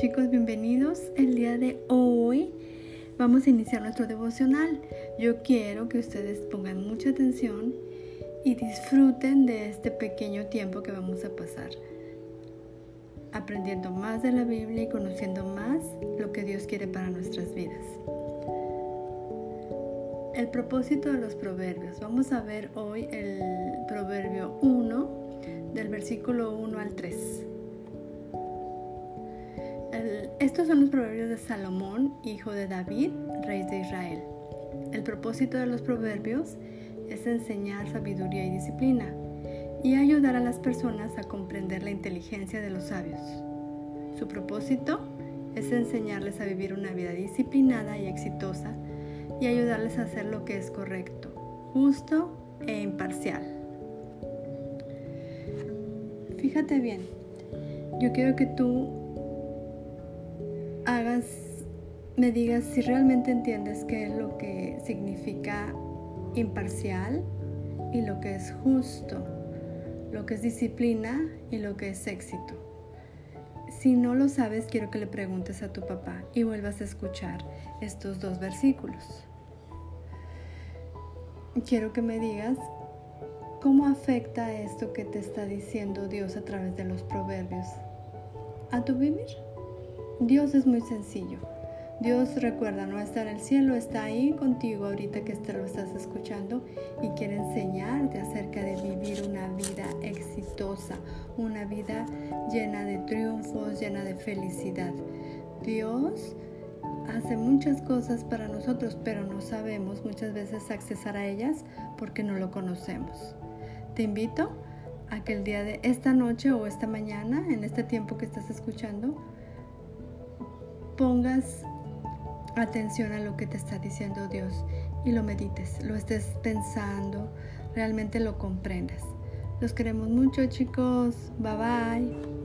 chicos, bienvenidos. El día de hoy vamos a iniciar nuestro devocional. Yo quiero que ustedes pongan mucha atención y disfruten de este pequeño tiempo que vamos a pasar aprendiendo más de la Biblia y conociendo más lo que Dios quiere para nuestras vidas. El propósito de los proverbios. Vamos a ver hoy el proverbio 1 del versículo 1 al 3 estos son los proverbios de Salomón, hijo de David, rey de Israel. El propósito de los proverbios es enseñar sabiduría y disciplina y ayudar a las personas a comprender la inteligencia de los sabios. Su propósito es enseñarles a vivir una vida disciplinada y exitosa y ayudarles a hacer lo que es correcto, justo e imparcial. Fíjate bien, yo quiero que tú hagas, me digas si realmente entiendes qué es lo que significa imparcial y lo que es justo, lo que es disciplina y lo que es éxito. Si no lo sabes, quiero que le preguntes a tu papá y vuelvas a escuchar estos dos versículos. Quiero que me digas cómo afecta esto que te está diciendo Dios a través de los proverbios a tu vivir. Dios es muy sencillo. Dios recuerda, no está en el cielo, está ahí contigo ahorita que te lo estás escuchando y quiere enseñarte acerca de vivir una vida exitosa, una vida llena de triunfos, llena de felicidad. Dios hace muchas cosas para nosotros, pero no sabemos muchas veces accesar a ellas porque no lo conocemos. Te invito a que el día de esta noche o esta mañana, en este tiempo que estás escuchando, pongas atención a lo que te está diciendo Dios y lo medites, lo estés pensando, realmente lo comprendas. Los queremos mucho chicos, bye bye.